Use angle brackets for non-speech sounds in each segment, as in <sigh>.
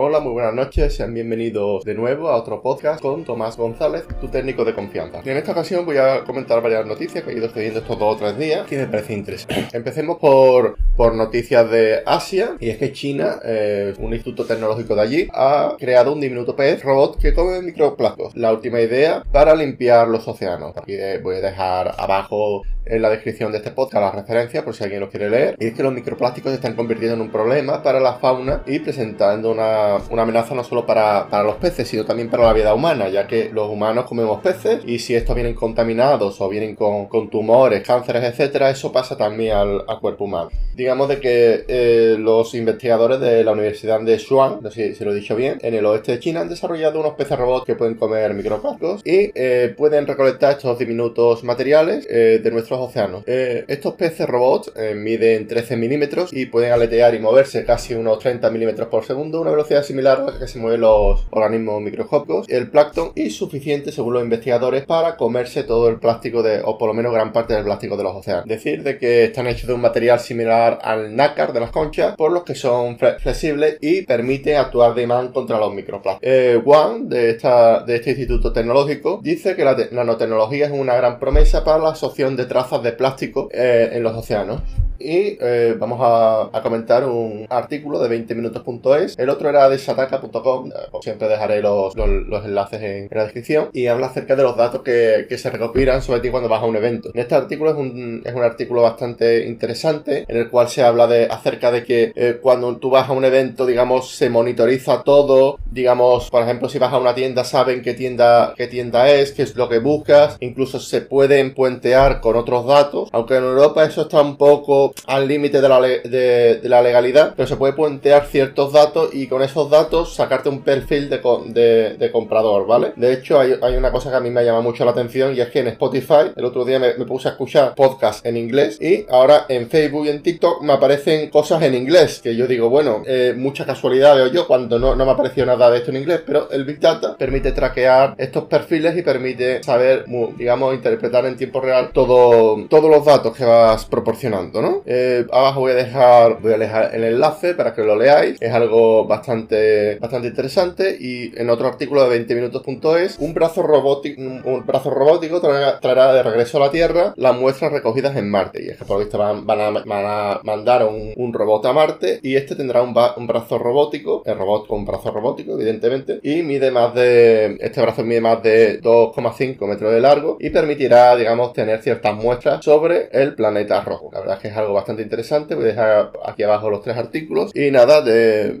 Hola, muy buenas noches, sean bienvenidos de nuevo a otro podcast con Tomás González, tu técnico de confianza. En esta ocasión voy a comentar varias noticias que he ido escribiendo estos dos o tres días que me parecen interesantes. <clears throat> Empecemos por, por noticias de Asia, y es que China, eh, un instituto tecnológico de allí, ha creado un diminuto pez robot que come microplásticos. La última idea para limpiar los océanos. Aquí voy a dejar abajo en la descripción de este podcast la referencia por si alguien lo quiere leer. Y es que los microplásticos se están convirtiendo en un problema para la fauna y presentando una, amenaza no solo para, los peces, sino también para la vida humana, ya que los humanos comemos peces y si estos vienen contaminados o vienen con, tumores, cánceres, etcétera, eso pasa también al, cuerpo humano. Digamos de que eh, los investigadores de la Universidad de Xuan, no sé si lo he dicho bien, en el oeste de China han desarrollado unos peces robots que pueden comer microplásticos y eh, pueden recolectar estos diminutos materiales eh, de nuestros océanos. estos peces robots miden 13 milímetros y pueden aletear y moverse casi unos 30 milímetros por segundo, una velocidad similar a la que se mueven los organismos microscópicos, el plancton, y suficiente, según los investigadores, para comerse todo el plástico de, o por lo menos gran parte del plástico de los océanos. Decir de que están hechos de un material similar al nácar de las conchas, por los que son flexibles y permiten actuar de imán contra los microplásticos. Eh, Wang, de, esta, de este instituto tecnológico, dice que la nanotecnología es una gran promesa para la absorción de trazas de plástico eh, en los océanos y eh, vamos a, comentar un artículo de 20minutos.es. El otro era de sataka.com, siempre dejaré los, enlaces en, la descripción, y habla acerca de los datos que, se recopilan sobre ti cuando vas a un evento. En este artículo es un, es un artículo bastante interesante en el cual se habla de acerca de que eh, cuando tú vas a un evento, digamos, se monitoriza todo, digamos, por ejemplo, si vas a una tienda saben qué tienda, qué tienda es, qué es lo que buscas, incluso se pueden puentear con otros datos, aunque en Europa eso está un poco al límite de, la legalidad, pero se puede puentear ciertos datos y con esos datos sacarte un perfil de, de, comprador, ¿vale? De hecho, hay, hay, una cosa que a mí me llama mucho la atención y es que en Spotify, el otro día me, puse a escuchar podcast en inglés y ahora en Facebook y en TikTok me aparecen cosas en inglés que yo digo, bueno, eh, mucha casualidad veo yo cuando no, no me apareció nada de esto en inglés, pero el Big Data permite traquear estos perfiles y permite saber, digamos, interpretar en tiempo real todo, todos los datos que vas proporcionando, ¿no? Eh, abajo voy a dejar voy a dejar el enlace para que lo leáis. Es algo bastante, bastante interesante. Y en otro artículo de 20minutos.es, un brazo robótico, un brazo robótico traerá, de regreso a la Tierra las muestras recogidas en Marte. Y es que por lo visto van, a, mandar un, robot a Marte y este tendrá un, brazo robótico, el robot con un brazo robótico, evidentemente, y mide más de, este brazo mide más de 2,5 metros de largo y permitirá, digamos, tener ciertas muestras sobre el planeta rojo. La verdad es que es algo bastante interesante. Voy a dejar aquí abajo los tres artículos. Y nada,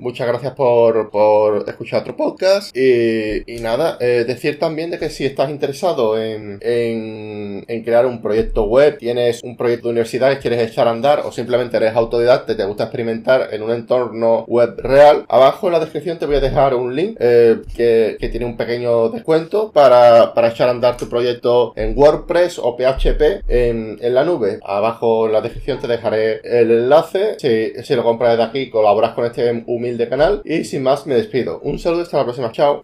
muchas gracias por, por escuchar otro podcast. Y, y nada, eh, decir también de que si estás interesado en, en, crear un proyecto web, tienes un proyecto de universidad quieres echar a andar o simplemente eres autodidacta y te gusta experimentar en un entorno web real, abajo en la descripción te voy a dejar un link eh, que, que, tiene un pequeño descuento para, para echar a andar tu proyecto en WordPress o PHP en, en la nube. Abajo en la descripción te dejaré el enlace. Si, si lo compras de aquí, colaboras con este humilde canal. Y sin más, me despido. Un saludo, hasta la próxima. Chao.